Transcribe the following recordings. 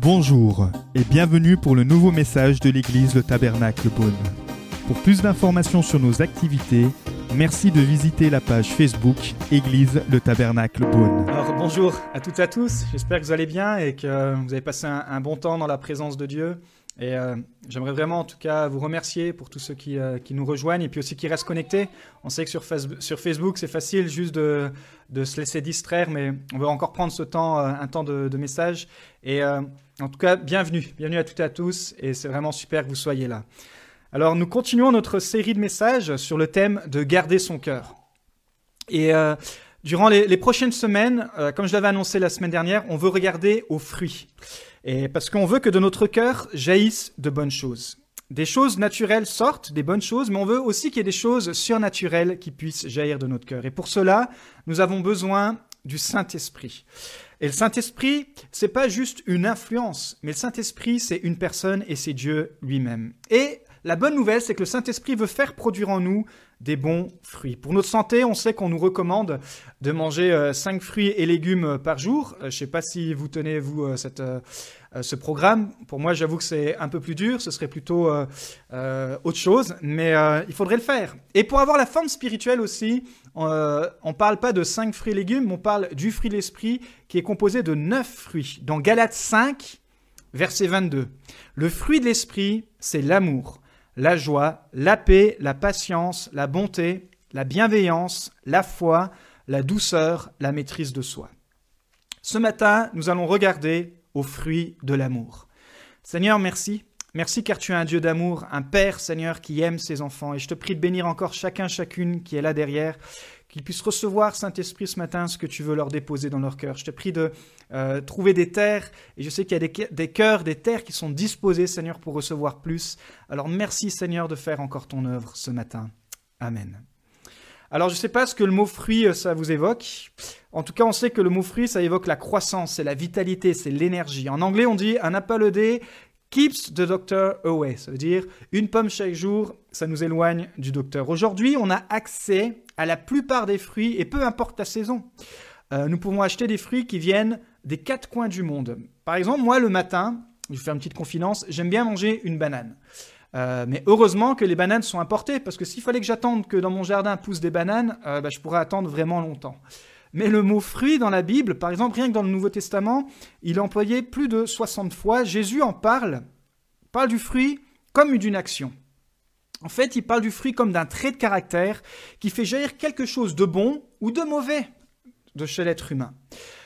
Bonjour et bienvenue pour le nouveau message de l'église Le Tabernacle Beaune. Pour plus d'informations sur nos activités, merci de visiter la page Facebook Église Le Tabernacle Beaune. Alors bonjour à toutes et à tous, j'espère que vous allez bien et que vous avez passé un, un bon temps dans la présence de Dieu. Et euh, j'aimerais vraiment en tout cas vous remercier pour tous ceux qui, euh, qui, nous rejoignent et puis aussi qui restent connectés. On sait que sur, Facebook, sur Facebook c'est facile juste de, de, se laisser distraire, mais on veut encore prendre ce temps, euh, un temps de, de message. Et en tout cas, bienvenue, bienvenue à toutes et à tous, et c'est vraiment super que vous soyez là. Alors nous continuons notre série de messages sur le thème de garder son cœur. Et durant les, prochaines semaines, euh, comme je l'avais annoncé la semaine dernière, on veut regarder aux fruits. Et parce qu'on veut que de notre cœur jaillissent de bonnes choses. Des choses naturelles sortent, des bonnes choses, mais on veut aussi qu'il y ait des choses surnaturelles qui puissent jaillir de notre cœur. Et pour cela, nous avons besoin du Saint-Esprit. Et le Saint-Esprit, c'est pas juste une influence, mais le Saint-Esprit, c'est une personne et c'est Dieu lui-même. Et la bonne nouvelle, c'est que le Saint-Esprit veut faire produire en nous des bons fruits. Pour notre santé, on sait qu'on nous recommande de manger euh, 5 fruits et légumes par jour. Euh, je ne sais pas si vous tenez, vous, euh, cette, ce programme. Pour moi, j'avoue que c'est un peu plus dur. Ce serait plutôt autre chose, mais il faudrait le faire. Et pour avoir la forme spirituelle aussi, on ne parle pas de 5 fruits et légumes, on parle du fruit de l'esprit qui est composé de 9 fruits. Dans Galates 5, verset 22, le fruit de l'esprit, c'est l'amour la joie, la paix, la patience, la bonté, la bienveillance, la foi, la douceur, la maîtrise de soi. Ce matin, nous allons regarder aux fruits de l'amour. Seigneur, merci. Merci car tu es un Dieu d'amour, un Père, Seigneur, qui aime ses enfants. Et je te prie de bénir encore chacun, chacune qui est là derrière, qu'ils puissent recevoir, Saint-Esprit, ce matin, ce que tu veux leur déposer dans leur cœur. Je te prie de euh, trouver des terres, et je sais qu'il y a des, des cœurs, des terres qui sont disposées, Seigneur, pour recevoir plus. Alors merci, Seigneur, de faire encore ton œuvre ce matin. Amen. Alors je ne sais pas ce que le mot fruit, ça vous évoque. En tout cas, on sait que le mot fruit, ça évoque la croissance, c'est la vitalité, c'est l'énergie. En anglais, on dit un apple a day keeps the doctor away. Ça veut dire une pomme chaque jour, ça nous éloigne du docteur. Aujourd'hui, on a accès à la plupart des fruits et peu importe la saison. Euh, nous pouvons acheter des fruits qui viennent des quatre coins du monde. Par exemple, moi, le matin, je vais faire une petite confidence, j'aime bien manger une banane. Euh, mais heureusement que les bananes sont importées, parce que s'il fallait que j'attende que dans mon jardin poussent des bananes, euh, bah, je pourrais attendre vraiment longtemps. Mais le mot fruit dans la Bible, par exemple, rien que dans le Nouveau Testament, il est employé plus de 60 fois. Jésus en parle, parle du fruit comme d'une action. En fait, il parle du fruit comme d'un trait de caractère qui fait jaillir quelque chose de bon ou de mauvais de chez l'être humain.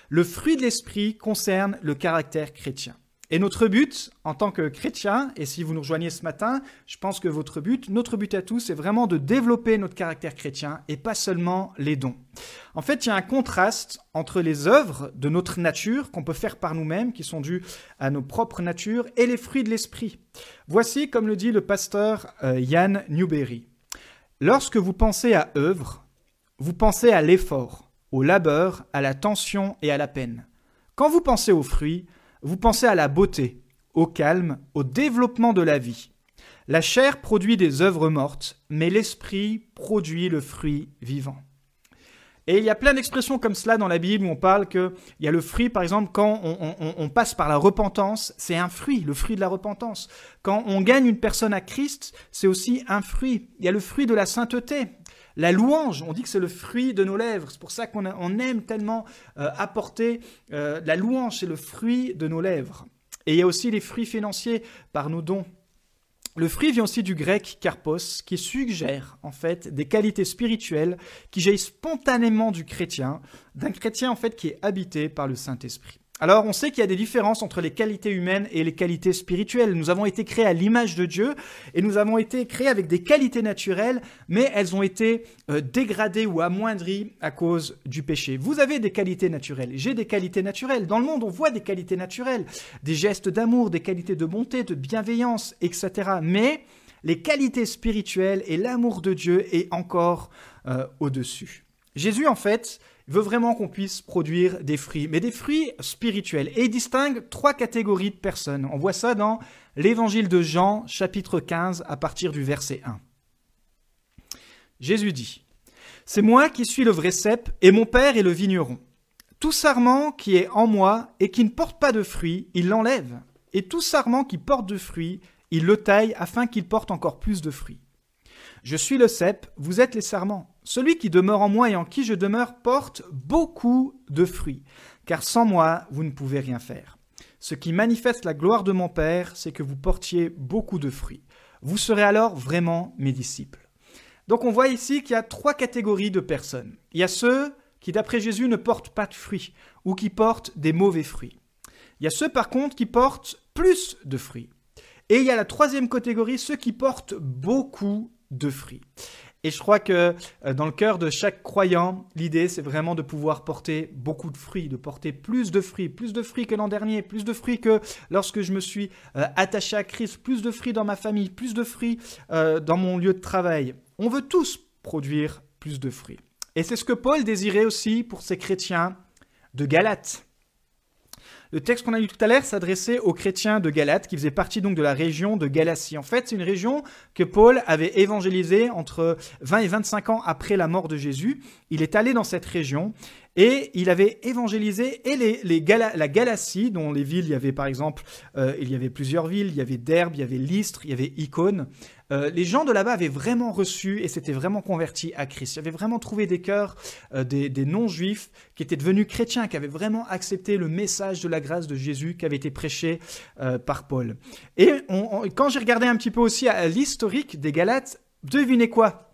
Le fruit de l'esprit concerne le caractère chrétien. Et notre but, en tant que chrétien, et si vous nous rejoignez ce matin, je pense que votre but, notre but à tous, c'est vraiment de développer notre caractère chrétien et pas seulement les dons. En fait, il y a un contraste entre les œuvres de notre nature qu'on peut faire par nous-mêmes, qui sont dues à nos propres natures, et les fruits de l'esprit. Voici, comme le dit le pasteur euh, Newberry. Lorsque vous pensez à œuvre, vous pensez à l'effort, au labeur, à la tension et à la peine. Quand vous pensez aux fruits, vous pensez à la beauté, au calme, au développement de la vie. La chair produit des œuvres mortes, mais l'esprit produit le fruit vivant. Et il y a plein d'expressions comme cela dans la Bible où on parle qu'il y a le fruit, par exemple, quand on, on, on passe par la repentance, c'est un fruit, le fruit de la repentance. Quand on gagne une personne à Christ, c'est aussi un fruit. Il y a le fruit de la sainteté. La louange, on dit que c'est le fruit de nos lèvres. C'est pour ça qu'on on aime tellement euh, apporter euh, la louange, c'est le fruit de nos lèvres. Et il y a aussi les fruits financiers par nos dons. Le fruit vient aussi du grec karpos, qui suggère en fait des qualités spirituelles qui jaillissent spontanément du chrétien, d'un chrétien en fait qui est habité par le Saint-Esprit. Alors on sait qu'il y a des différences entre les qualités humaines et les qualités spirituelles. Nous avons été créés à l'image de Dieu et nous avons été créés avec des qualités naturelles, mais elles ont été euh, dégradées ou amoindries à cause du péché. Vous avez des qualités naturelles, j'ai des qualités naturelles. Dans le monde, on voit des qualités naturelles, des gestes d'amour, des qualités de bonté, de bienveillance, etc. Mais les qualités spirituelles et l'amour de Dieu est encore euh, au-dessus. Jésus, en fait, veut vraiment qu'on puisse produire des fruits, mais des fruits spirituels. Et il distingue trois catégories de personnes. On voit ça dans l'évangile de Jean, chapitre 15, à partir du verset 1. Jésus dit, C'est moi qui suis le vrai cep, et mon Père est le vigneron. Tout sarment qui est en moi et qui ne porte pas de fruits, il l'enlève. Et tout sarment qui porte de fruits, il le taille afin qu'il porte encore plus de fruits. Je suis le cep, vous êtes les sarments. Celui qui demeure en moi et en qui je demeure porte beaucoup de fruits, car sans moi, vous ne pouvez rien faire. Ce qui manifeste la gloire de mon Père, c'est que vous portiez beaucoup de fruits. Vous serez alors vraiment mes disciples. Donc on voit ici qu'il y a trois catégories de personnes. Il y a ceux qui, d'après Jésus, ne portent pas de fruits ou qui portent des mauvais fruits. Il y a ceux, par contre, qui portent plus de fruits. Et il y a la troisième catégorie, ceux qui portent beaucoup de fruits. Et je crois que euh, dans le cœur de chaque croyant, l'idée, c'est vraiment de pouvoir porter beaucoup de fruits, de porter plus de fruits, plus de fruits que l'an dernier, plus de fruits que lorsque je me suis euh, attaché à Christ, plus de fruits dans ma famille, plus de fruits euh, dans mon lieu de travail. On veut tous produire plus de fruits. Et c'est ce que Paul désirait aussi pour ces chrétiens de Galate. Le texte qu'on a lu tout à l'heure s'adressait aux chrétiens de Galate, qui faisaient partie donc de la région de Galatie. En fait, c'est une région que Paul avait évangélisée entre 20 et 25 ans après la mort de Jésus. Il est allé dans cette région et il avait évangélisé et les, la Galatie, dont les villes, il y avait par exemple, euh, il y avait plusieurs villes, il y avait Derbe, il y avait Lystre, il y avait Icône. Euh, les gens de là-bas avaient vraiment reçu et s'étaient vraiment convertis à Christ. Ils avaient vraiment trouvé des cœurs, euh, des, non-juifs qui étaient devenus chrétiens, qui avaient vraiment accepté le message de la grâce de Jésus qui avait été prêché par Paul. Et quand j'ai regardé un petit peu aussi à l'historique des Galates, devinez quoi?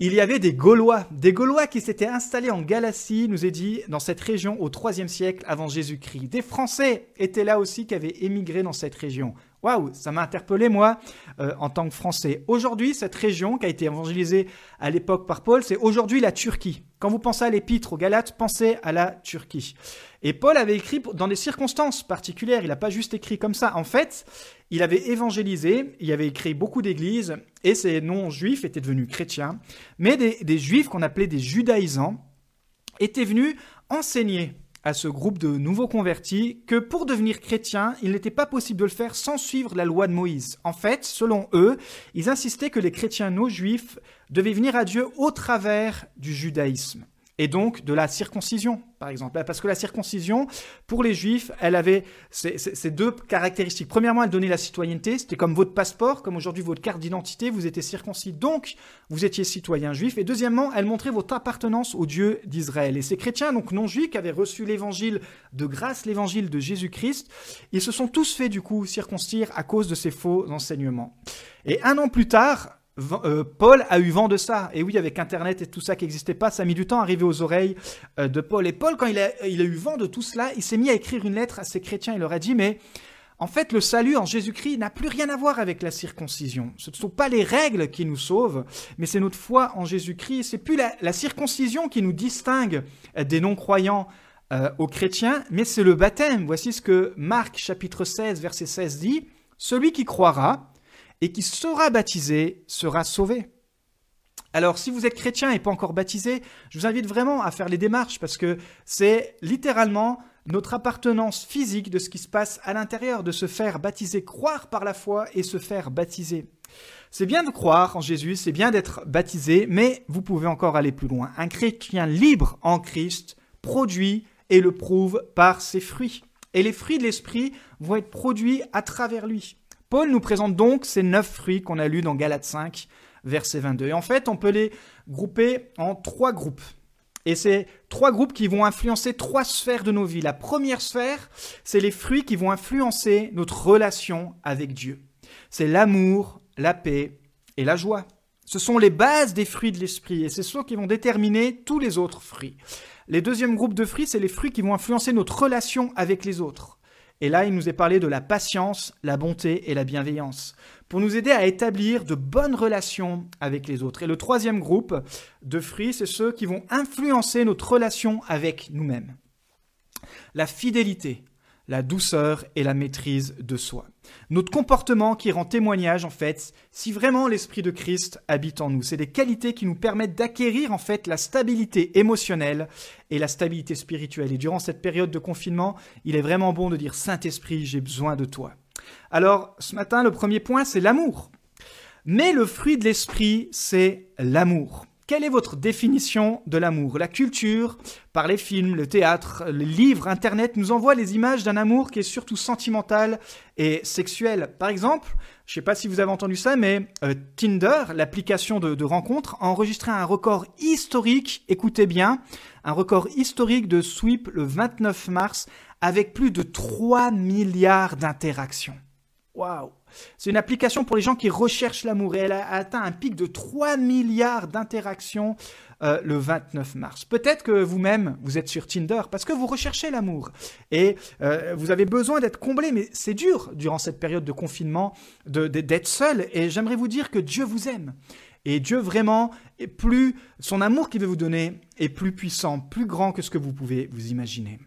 Il y avait des Gaulois, des Gaulois qui s'étaient installés en Galatie, nous est dit, dans cette région au IIIe siècle avant Jésus-Christ. Des Français étaient là aussi qui avaient émigré dans cette région. Waouh, ça m'a interpellé moi euh, en tant que Français. Aujourd'hui, cette région qui a été évangélisée à l'époque par Paul, c'est aujourd'hui la Turquie. Quand vous pensez à l'épître aux Galates, pensez à la Turquie. Et Paul avait écrit dans des circonstances particulières, il n'a pas juste écrit comme ça. En fait, il avait évangélisé, il avait écrit beaucoup d'églises, et ces non-juifs étaient devenus chrétiens, mais des, des juifs qu'on appelait des judaïsants étaient venus enseigner à ce groupe de nouveaux convertis que pour devenir chrétien, il n'était pas possible de le faire sans suivre la loi de Moïse. En fait, selon eux, ils insistaient que les chrétiens non juifs devaient venir à Dieu au travers du judaïsme et donc de la circoncision, par exemple. Parce que la circoncision, pour les juifs, elle avait ces, deux caractéristiques. Premièrement, elle donnait la citoyenneté, c'était comme votre passeport, comme aujourd'hui votre carte d'identité, vous étiez circoncis, donc vous étiez citoyen juif. Et deuxièmement, elle montrait votre appartenance au Dieu d'Israël. Et ces chrétiens, donc non juifs, qui avaient reçu l'évangile de grâce, l'évangile de Jésus-Christ, ils se sont tous fait du coup circoncire à cause de ces faux enseignements. Et un an plus tard, euh, Paul a eu vent de ça. Et oui, avec Internet et tout ça qui n'existait pas, ça a mis du temps à arriver aux oreilles euh, de Paul. Et Paul, quand il a, eu vent de tout cela, il s'est mis à écrire une lettre à ses chrétiens. Il leur a dit, mais en fait, le salut en Jésus-Christ n'a plus rien à voir avec la circoncision. Ce ne sont pas les règles qui nous sauvent, mais c'est notre foi en Jésus-Christ. C'est plus la, circoncision qui nous distingue euh, des non-croyants aux chrétiens, mais c'est le baptême. Voici ce que Marc chapitre 16, verset 16 dit. Celui qui croira et qui sera baptisé sera sauvé. Alors, si vous êtes chrétien et pas encore baptisé, je vous invite vraiment à faire les démarches parce que c'est littéralement notre appartenance physique de ce qui se passe à l'intérieur, de se faire baptiser, croire par la foi et se faire baptiser. C'est bien de croire en Jésus, c'est bien d'être baptisé, mais vous pouvez encore aller plus loin. Un chrétien libre en Christ produit et le prouve par ses fruits. Et les fruits de l'esprit vont être produits à travers lui. Paul nous présente donc ces neuf fruits qu'on a lus dans Galates 5, verset 22. Et en fait, on peut les grouper en trois groupes. Et c'est trois groupes qui vont influencer trois sphères de nos vies. La première sphère, c'est les fruits qui vont influencer notre relation avec Dieu. C'est l'amour, la paix et la joie. Ce sont les bases des fruits de l'esprit et c'est ceux qui vont déterminer tous les autres fruits. Les deuxièmes groupes de fruits, c'est les fruits qui vont influencer notre relation avec les autres. Et là, il nous est parlé de la patience, la bonté et la bienveillance, pour nous aider à établir de bonnes relations avec les autres. Et le troisième groupe de fruits, c'est ceux qui vont influencer notre relation avec nous-mêmes. La fidélité, la douceur et la maîtrise de soi. Notre comportement qui rend témoignage, en fait, si vraiment l'Esprit de Christ habite en nous. C'est des qualités qui nous permettent d'acquérir, en fait, la stabilité émotionnelle et la stabilité spirituelle. Et durant cette période de confinement, il est vraiment bon de dire Saint-Esprit, j'ai besoin de toi. Alors, ce matin, le premier point, c'est l'amour. Mais le fruit de l'Esprit, c'est l'amour. Quelle est votre définition de l'amour? La culture, par les films, le théâtre, les livres, Internet, nous envoie les images d'un amour qui est surtout sentimental et sexuel. Par exemple, je ne sais pas si vous avez entendu ça, mais euh, Tinder, l'application de, de rencontre, a enregistré un record historique, écoutez bien, un record historique de sweep le 29 mars avec plus de 3 milliards d'interactions. Waouh C'est une application pour les gens qui recherchent l'amour et elle a atteint un pic de 3 milliards d'interactions euh, le 29 mars. Peut-être que vous-même, vous êtes sur Tinder parce que vous recherchez l'amour et euh, vous avez besoin d'être comblé, mais c'est dur durant cette période de confinement d'être seul et j'aimerais vous dire que Dieu vous aime. Et Dieu vraiment, est plus, son amour qu'il veut vous donner est plus puissant, plus grand que ce que vous pouvez vous imaginer.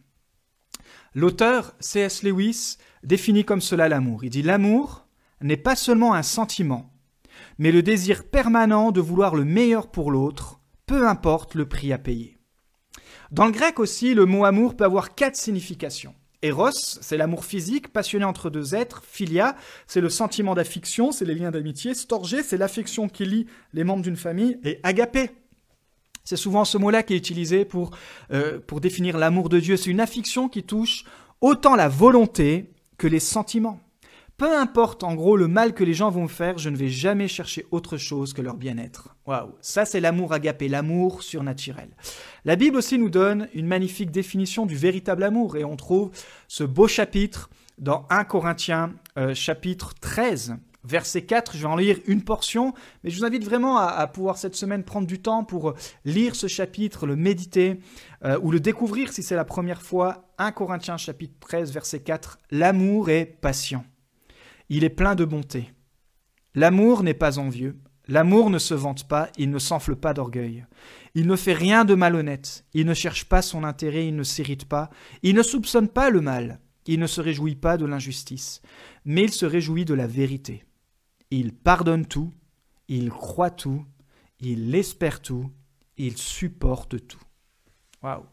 L'auteur C.S. Lewis définit comme cela l'amour. Il dit l'amour n'est pas seulement un sentiment, mais le désir permanent de vouloir le meilleur pour l'autre, peu importe le prix à payer. Dans le grec aussi, le mot amour peut avoir quatre significations. Eros, c'est l'amour physique, passionné entre deux êtres. Philia, c'est le sentiment d'affection, c'est les liens d'amitié. Storgé, c'est l'affection qui lie les membres d'une famille. Et agapé, c'est souvent ce mot-là qui est utilisé pour, euh, pour définir l'amour de Dieu. C'est une affection qui touche autant la volonté que les sentiments. Peu importe en gros le mal que les gens vont faire, je ne vais jamais chercher autre chose que leur bien-être. Waouh, ça c'est l'amour agapé, l'amour surnaturel. La Bible aussi nous donne une magnifique définition du véritable amour et on trouve ce beau chapitre dans 1 Corinthiens euh, chapitre 13 verset 4, je vais en lire une portion, mais je vous invite vraiment à, pouvoir cette semaine prendre du temps pour lire ce chapitre, le méditer euh, ou le découvrir si c'est la première fois. 1 Corinthiens chapitre 13 verset 4, l'amour est patient. Il est plein de bonté. L'amour n'est pas envieux. L'amour ne se vante pas, il ne s'enfle pas d'orgueil. Il ne fait rien de malhonnête, il ne cherche pas son intérêt, il ne s'irrite pas, il ne soupçonne pas le mal, il ne se réjouit pas de l'injustice, mais il se réjouit de la vérité. Il pardonne tout, il croit tout, il espère tout, il supporte tout. Waouh!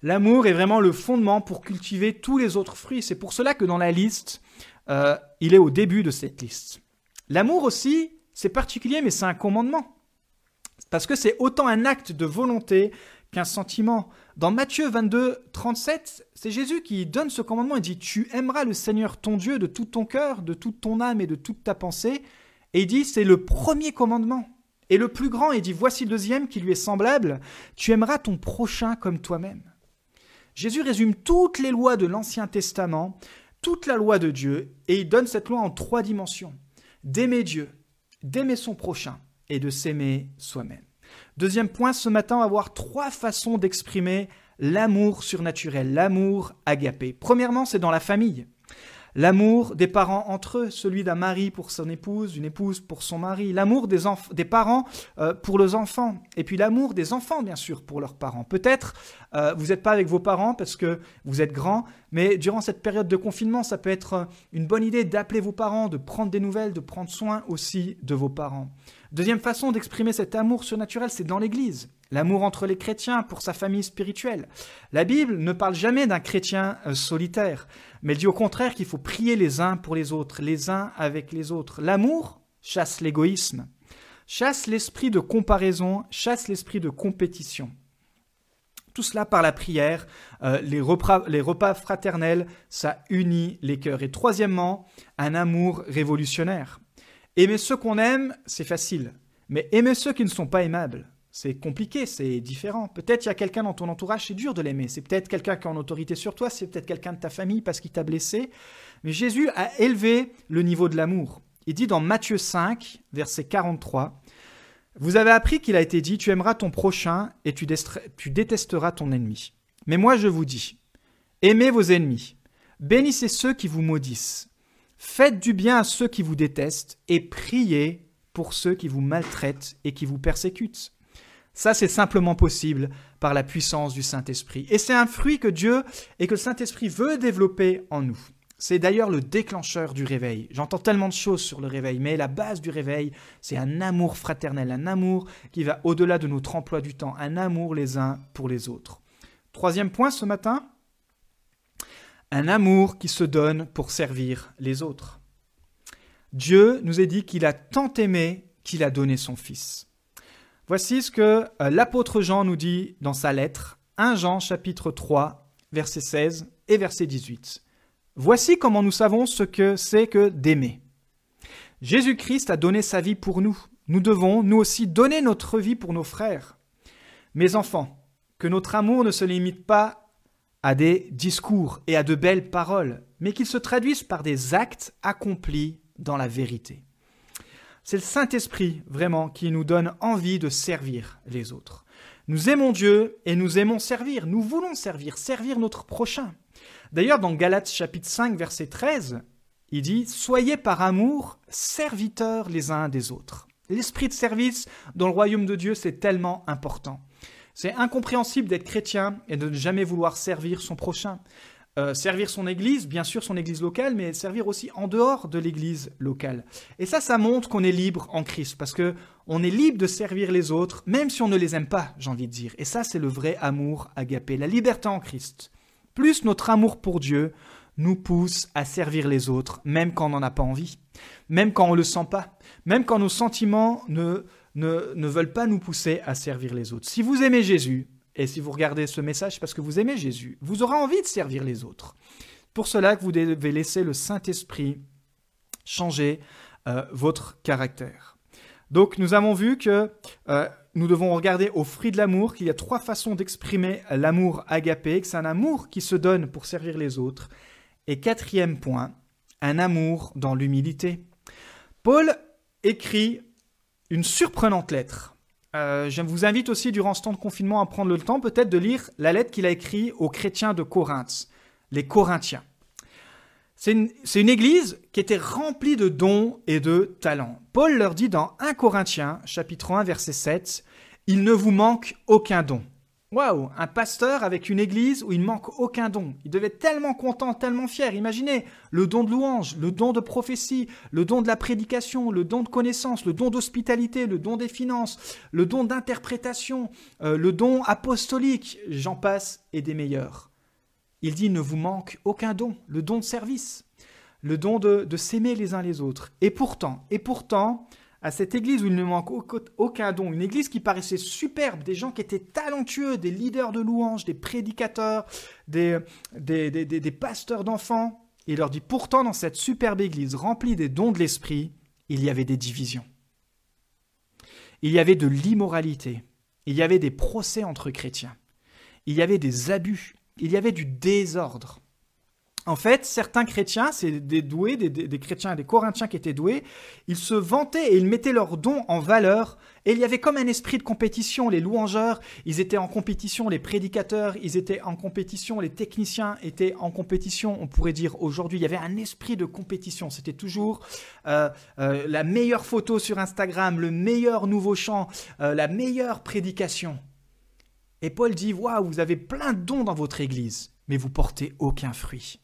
L'amour est vraiment le fondement pour cultiver tous les autres fruits. C'est pour cela que dans la liste, euh, il est au début de cette liste. L'amour aussi, c'est particulier, mais c'est un commandement. Parce que c'est autant un acte de volonté qu'un sentiment. Dans Matthieu 22, 37, c'est Jésus qui donne ce commandement. Il dit Tu aimeras le Seigneur ton Dieu de tout ton cœur, de toute ton âme et de toute ta pensée. Et il dit C'est le premier commandement. Et le plus grand, il dit Voici le deuxième qui lui est semblable Tu aimeras ton prochain comme toi-même. Jésus résume toutes les lois de l'Ancien Testament toute la loi de Dieu et il donne cette loi en trois dimensions. D'aimer Dieu, d'aimer son prochain et de s'aimer soi-même. Deuxième point, ce matin, on va voir trois façons d'exprimer l'amour surnaturel, l'amour agapé. Premièrement, c'est dans la famille. L'amour des parents entre eux, celui d'un mari pour son épouse, d'une épouse pour son mari, l'amour des, parents euh, pour leurs enfants, et puis l'amour des enfants, bien sûr, pour leurs parents. Peut-être euh, vous n'êtes pas avec vos parents parce que vous êtes grands, mais durant cette période de confinement, ça peut être euh, une bonne idée d'appeler vos parents, de prendre des nouvelles, de prendre soin aussi de vos parents. Deuxième façon d'exprimer cet amour surnaturel, c'est dans l'Église. L'amour entre les chrétiens pour sa famille spirituelle. La Bible ne parle jamais d'un chrétien euh, solitaire, mais dit au contraire qu'il faut prier les uns pour les autres, les uns avec les autres. L'amour chasse l'égoïsme, chasse l'esprit de comparaison, chasse l'esprit de compétition. Tout cela par la prière, euh, les, repas, les repas fraternels, ça unit les cœurs. Et troisièmement, un amour révolutionnaire. Aimer ceux qu'on aime, c'est facile. Mais aimer ceux qui ne sont pas aimables, c'est compliqué, c'est différent. Peut-être il y a quelqu'un dans ton entourage, c'est dur de l'aimer. C'est peut-être quelqu'un qui a en autorité sur toi, c'est peut-être quelqu'un de ta famille parce qu'il t'a blessé. Mais Jésus a élevé le niveau de l'amour. Il dit dans Matthieu 5, verset 43, Vous avez appris qu'il a été dit, tu aimeras ton prochain et tu détesteras ton ennemi. Mais moi je vous dis, aimez vos ennemis, bénissez ceux qui vous maudissent, Faites du bien à ceux qui vous détestent et priez pour ceux qui vous maltraitent et qui vous persécutent. Ça, c'est simplement possible par la puissance du Saint-Esprit. Et c'est un fruit que Dieu et que le Saint-Esprit veut développer en nous. C'est d'ailleurs le déclencheur du réveil. J'entends tellement de choses sur le réveil, mais la base du réveil, c'est un amour fraternel, un amour qui va au-delà de notre emploi du temps, un amour les uns pour les autres. Troisième point ce matin, un amour qui se donne pour servir les autres. Dieu nous a dit qu'il a tant aimé qu'il a donné son Fils. Voici ce que euh, l'apôtre Jean nous dit dans sa lettre, 1 Jean chapitre 3, verset 16 et verset 18. Voici comment nous savons ce que c'est que d'aimer. Jésus-Christ a donné sa vie pour nous. Nous devons, nous aussi, donner notre vie pour nos frères. Mes enfants, que notre amour ne se limite pas à des discours et à de belles paroles, mais qu'il se traduise par des actes accomplis dans la vérité. C'est le Saint-Esprit vraiment qui nous donne envie de servir les autres. Nous aimons Dieu et nous aimons servir. Nous voulons servir, servir notre prochain. D'ailleurs, dans Galates chapitre 5, verset 13, il dit Soyez par amour serviteurs les uns des autres. L'esprit de service dans le royaume de Dieu, c'est tellement important. C'est incompréhensible d'être chrétien et de ne jamais vouloir servir son prochain. Euh, servir son église, bien sûr son église locale, mais servir aussi en dehors de l'église locale. Et ça, ça montre qu'on est libre en Christ, parce que on est libre de servir les autres, même si on ne les aime pas, j'ai envie de dire. Et ça, c'est le vrai amour agapé, la liberté en Christ. Plus notre amour pour Dieu nous pousse à servir les autres, même quand on n'en a pas envie, même quand on ne le sent pas, même quand nos sentiments ne, ne, ne veulent pas nous pousser à servir les autres. Si vous aimez Jésus, et si vous regardez ce message, parce que vous aimez Jésus. Vous aurez envie de servir les autres. Pour cela que vous devez laisser le Saint-Esprit changer euh, votre caractère. Donc nous avons vu que euh, nous devons regarder au fruit de l'amour, qu'il y a trois façons d'exprimer l'amour agapé, que c'est un amour qui se donne pour servir les autres. Et quatrième point, un amour dans l'humilité. Paul écrit une surprenante lettre euh, je vous invite aussi durant ce temps de confinement à prendre le temps peut-être de lire la lettre qu'il a écrite aux chrétiens de Corinthe, les Corinthiens. C'est une, une, église qui était remplie de dons et de talents. Paul leur dit dans 1 Corinthiens, chapitre 1, verset 7, Il ne vous manque aucun don. Waouh, un pasteur avec une église où il manque aucun don. Il devait être tellement content, tellement fier. Imaginez le don de louange, le don de prophétie, le don de la prédication, le don de connaissance, le don d'hospitalité, le don des finances, le don d'interprétation, euh, le don apostolique, j'en passe, et des meilleurs. Il dit, ne vous manque aucun don, le don de service, le don de s'aimer les uns les autres. Et pourtant, et pourtant, à cette église où il ne manque aucun don, une église qui paraissait superbe, des gens qui étaient talentueux, des leaders de louanges, des prédicateurs, des, pasteurs d'enfants. Il leur dit pourtant dans cette superbe église remplie des dons de l'esprit, il y avait des divisions. Il y avait de l'immoralité. Il y avait des procès entre chrétiens. Il y avait des abus. Il y avait du désordre. En fait, certains chrétiens, c'est des doués, des, chrétiens, des corinthiens qui étaient doués, ils se vantaient et ils mettaient leurs dons en valeur. Et il y avait comme un esprit de compétition. Les louangeurs, ils étaient en compétition, les prédicateurs, ils étaient en compétition, les techniciens étaient en compétition. On pourrait dire aujourd'hui, il y avait un esprit de compétition. C'était toujours euh, euh, la meilleure photo sur Instagram, le meilleur nouveau chant, euh, la meilleure prédication. Et Paul dit, waouh, vous avez plein de dons dans votre église, mais vous portez aucun fruit.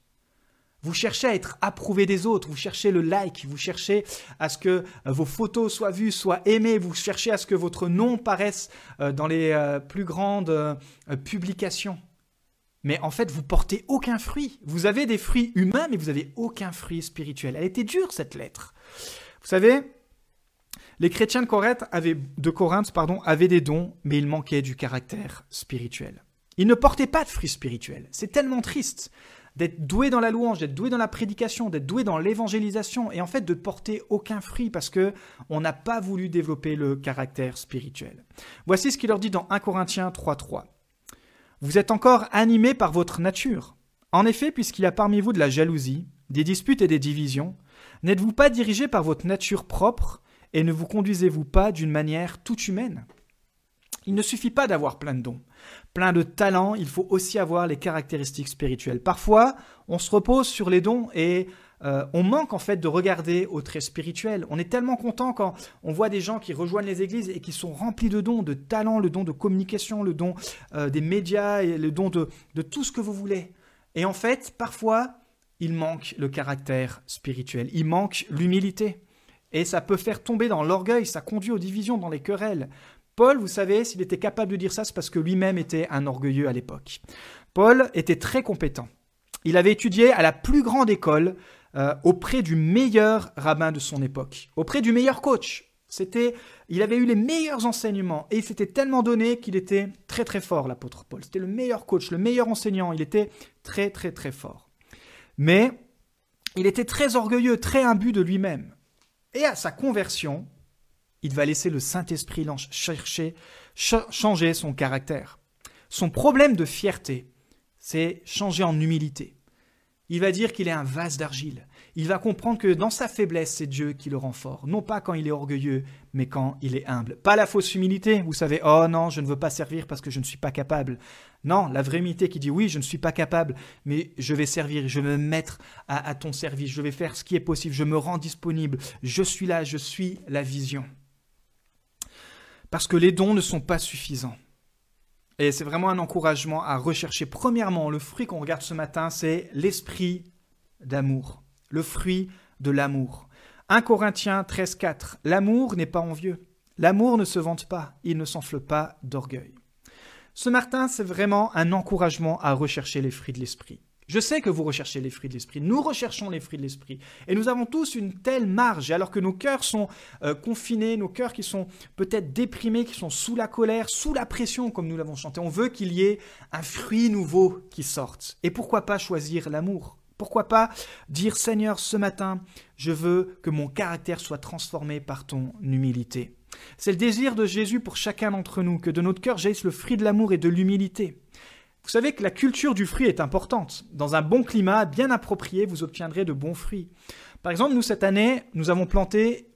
Vous cherchez à être approuvé des autres, vous cherchez le like, vous cherchez à ce que euh, vos photos soient vues, soient aimées, vous cherchez à ce que votre nom paraisse euh, dans les euh, plus grandes publications. Mais en fait, vous portez aucun fruit. Vous avez des fruits humains, mais vous n'avez aucun fruit spirituel. Elle était dure, cette lettre. Vous savez, les chrétiens de Corinthe avaient, avaient des dons, mais ils manquaient du caractère spirituel. Ils ne portaient pas de fruits spirituels. C'est tellement triste d'être doué dans la louange, d'être doué dans la prédication, d'être doué dans l'évangélisation, et en fait de porter aucun fruit parce que on n'a pas voulu développer le caractère spirituel. Voici ce qu'il leur dit dans 1 Corinthiens 3.3. Vous êtes encore animés par votre nature. En effet, puisqu'il y a parmi vous de la jalousie, des disputes et des divisions, n'êtes-vous pas dirigés par votre nature propre et ne vous conduisez-vous pas d'une manière toute humaine? Il ne suffit pas d'avoir plein de dons plein de talents, il faut aussi avoir les caractéristiques spirituelles. Parfois, on se repose sur les dons et euh, on manque en fait de regarder au trait spirituel. On est tellement content quand on voit des gens qui rejoignent les églises et qui sont remplis de dons, de talents, le don de communication, le don euh, des médias et le don de, de tout ce que vous voulez. Et en fait, parfois, il manque le caractère spirituel, il manque l'humilité. Et ça peut faire tomber dans l'orgueil, ça conduit aux divisions, dans les querelles. Paul, vous savez, s'il était capable de dire ça, c'est parce que lui-même était un orgueilleux à l'époque. Paul était très compétent. Il avait étudié à la plus grande école euh, auprès du meilleur rabbin de son époque, auprès du meilleur coach. C'était, il avait eu les meilleurs enseignements et il s'était tellement donné qu'il était très très fort, l'apôtre Paul. C'était le meilleur coach, le meilleur enseignant. Il était très très très fort. Mais il était très orgueilleux, très imbu de lui-même. Et à sa conversion, il va laisser le Saint-Esprit chercher, changer son caractère. Son problème de fierté, c'est changer en humilité. Il va dire qu'il est un vase d'argile il va comprendre que dans sa faiblesse, c'est Dieu qui le rend fort. Non pas quand il est orgueilleux, mais quand il est humble. Pas la fausse humilité, vous savez, oh non, je ne veux pas servir parce que je ne suis pas capable. Non, la vraie humilité qui dit oui, je ne suis pas capable, mais je vais servir, je vais me mettre à, à ton service, je vais faire ce qui est possible, je me rends disponible, je suis là, je suis la vision. Parce que les dons ne sont pas suffisants. Et c'est vraiment un encouragement à rechercher. Premièrement, le fruit qu'on regarde ce matin, c'est l'esprit d'amour le fruit de l'amour. 1 Corinthiens 13.4 L'amour n'est pas envieux. L'amour ne se vante pas, il ne s'enfle pas d'orgueil. Ce matin, c'est vraiment un encouragement à rechercher les fruits de l'esprit. Je sais que vous recherchez les fruits de l'esprit, nous recherchons les fruits de l'esprit, et nous avons tous une telle marge, alors que nos cœurs sont euh, confinés, nos cœurs qui sont peut-être déprimés, qui sont sous la colère, sous la pression, comme nous l'avons chanté, on veut qu'il y ait un fruit nouveau qui sorte. Et pourquoi pas choisir l'amour? Pourquoi pas dire Seigneur, ce matin, je veux que mon caractère soit transformé par ton humilité. C'est le désir de Jésus pour chacun d'entre nous, que de notre cœur jaillisse le fruit de l'amour et de l'humilité. Vous savez que la culture du fruit est importante. Dans un bon climat bien approprié, vous obtiendrez de bons fruits. Par exemple, nous, cette année, nous avons planté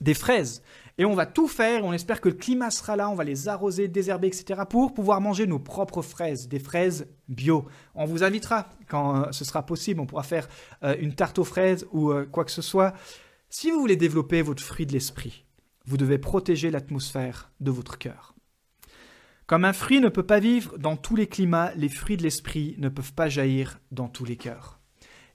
des fraises. Et on va tout faire, on espère que le climat sera là, on va les arroser, désherber, etc. pour pouvoir manger nos propres fraises, des fraises bio. On vous invitera quand euh, ce sera possible, on pourra faire euh, une tarte aux fraises ou euh, quoi que ce soit. Si vous voulez développer votre fruit de l'esprit, vous devez protéger l'atmosphère de votre cœur. Comme un fruit ne peut pas vivre dans tous les climats, les fruits de l'esprit ne peuvent pas jaillir dans tous les cœurs.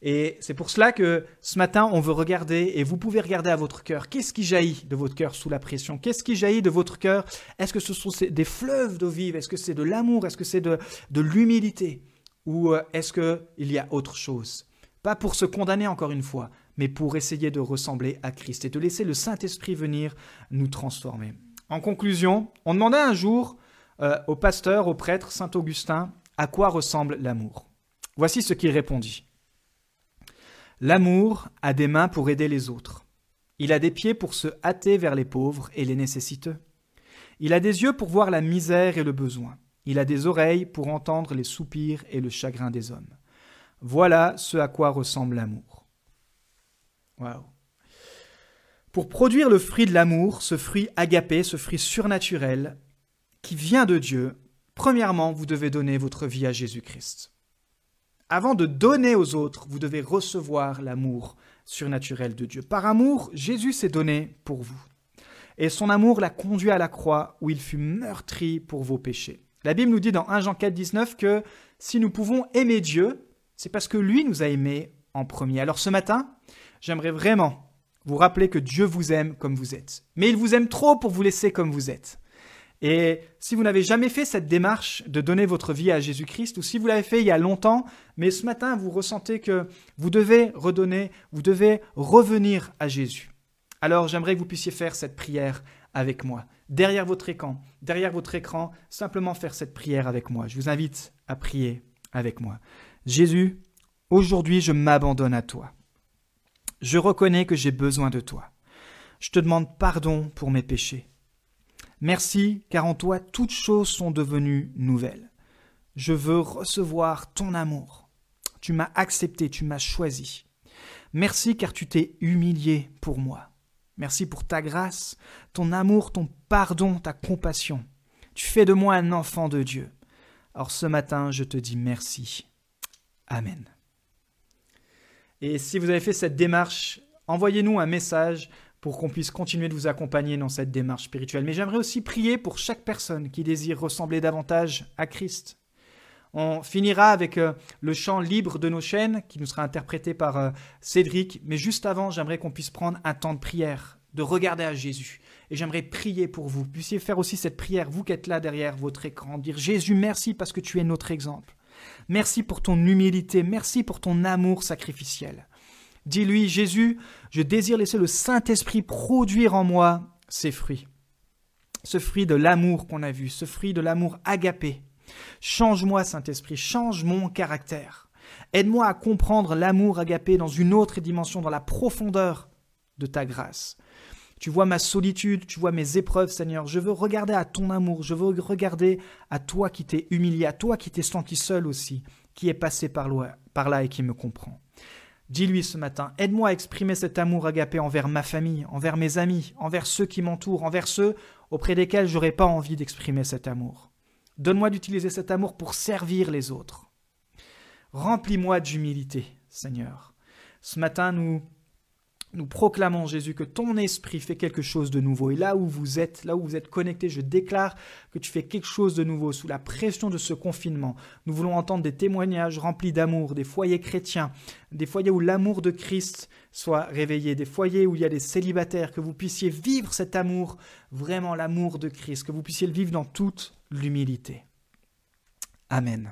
Et c'est pour cela que ce matin, on veut regarder, et vous pouvez regarder à votre cœur, qu'est-ce qui jaillit de votre cœur sous la pression? Qu'est-ce qui jaillit de votre cœur? Est-ce que ce sont des fleuves d'eau vive? Est-ce que c'est de l'amour? Est-ce que c'est de, de l'humilité? Ou euh, est-ce qu'il y a autre chose? Pas pour se condamner encore une fois, mais pour essayer de ressembler à Christ et de laisser le Saint-Esprit venir nous transformer. En conclusion, on demandait un jour euh, au pasteur, au prêtre Saint Augustin, à quoi ressemble l'amour? Voici ce qu'il répondit. L'amour a des mains pour aider les autres. Il a des pieds pour se hâter vers les pauvres et les nécessiteux. Il a des yeux pour voir la misère et le besoin. Il a des oreilles pour entendre les soupirs et le chagrin des hommes. Voilà ce à quoi ressemble l'amour. Waouh. Pour produire le fruit de l'amour, ce fruit agapé, ce fruit surnaturel, qui vient de Dieu, premièrement, vous devez donner votre vie à Jésus-Christ. Avant de donner aux autres, vous devez recevoir l'amour surnaturel de Dieu. Par amour, Jésus s'est donné pour vous. Et son amour l'a conduit à la croix où il fut meurtri pour vos péchés. La Bible nous dit dans 1 Jean 4, 19 que si nous pouvons aimer Dieu, c'est parce que lui nous a aimés en premier. Alors ce matin, j'aimerais vraiment vous rappeler que Dieu vous aime comme vous êtes. Mais il vous aime trop pour vous laisser comme vous êtes. Et si vous n'avez jamais fait cette démarche de donner votre vie à Jésus-Christ, ou si vous l'avez fait il y a longtemps, mais ce matin vous ressentez que vous devez redonner, vous devez revenir à Jésus, alors j'aimerais que vous puissiez faire cette prière avec moi. Derrière votre écran, derrière votre écran, simplement faire cette prière avec moi. Je vous invite à prier avec moi. Jésus, aujourd'hui je m'abandonne à toi. Je reconnais que j'ai besoin de toi. Je te demande pardon pour mes péchés. Merci, car en toi toutes choses sont devenues nouvelles. Je veux recevoir ton amour. Tu m'as accepté, tu m'as choisi. Merci car tu t'es humilié pour moi. Merci pour ta grâce, ton amour, ton pardon, ta compassion. Tu fais de moi un enfant de Dieu. Alors ce matin, je te dis merci. Amen. Et si vous avez fait cette démarche, envoyez-nous un message pour qu'on puisse continuer de vous accompagner dans cette démarche spirituelle. Mais j'aimerais aussi prier pour chaque personne qui désire ressembler davantage à Christ. On finira avec euh, le chant libre de nos chaînes qui nous sera interprété par euh, Cédric. Mais juste avant, j'aimerais qu'on puisse prendre un temps de prière, de regarder à Jésus. Et j'aimerais prier pour vous. Puissiez faire aussi cette prière, vous qui êtes là derrière votre écran, dire Jésus, merci parce que tu es notre exemple. Merci pour ton humilité, merci pour ton amour sacrificiel. Dis-lui, Jésus, je désire laisser le Saint-Esprit produire en moi ses fruits. Ce fruit de l'amour qu'on a vu, ce fruit de l'amour agapé. Change-moi, Saint-Esprit, change mon caractère. Aide-moi à comprendre l'amour agapé dans une autre dimension, dans la profondeur de ta grâce. Tu vois ma solitude, tu vois mes épreuves, Seigneur. Je veux regarder à ton amour, je veux regarder à toi qui t'es humilié, à toi qui t'es senti seul aussi, qui est passé par, là et qui me comprend. Dis-lui ce matin, aide-moi à exprimer cet amour agapé envers ma famille, envers mes amis, envers ceux qui m'entourent, envers ceux auprès desquels j'aurais pas envie d'exprimer cet amour. Donne-moi d'utiliser cet amour pour servir les autres. Remplis-moi d'humilité, Seigneur. Ce matin, nous nous proclamons, Jésus, que ton esprit fait quelque chose de nouveau. Et là où vous êtes, là où vous êtes connectés, je déclare que tu fais quelque chose de nouveau sous la pression de ce confinement. Nous voulons entendre des témoignages remplis d'amour, des foyers chrétiens, des foyers où l'amour de Christ soit réveillé, des foyers où il y a des célibataires, que vous puissiez vivre cet amour, vraiment l'amour de Christ, que vous puissiez le vivre dans toute l'humilité. Amen.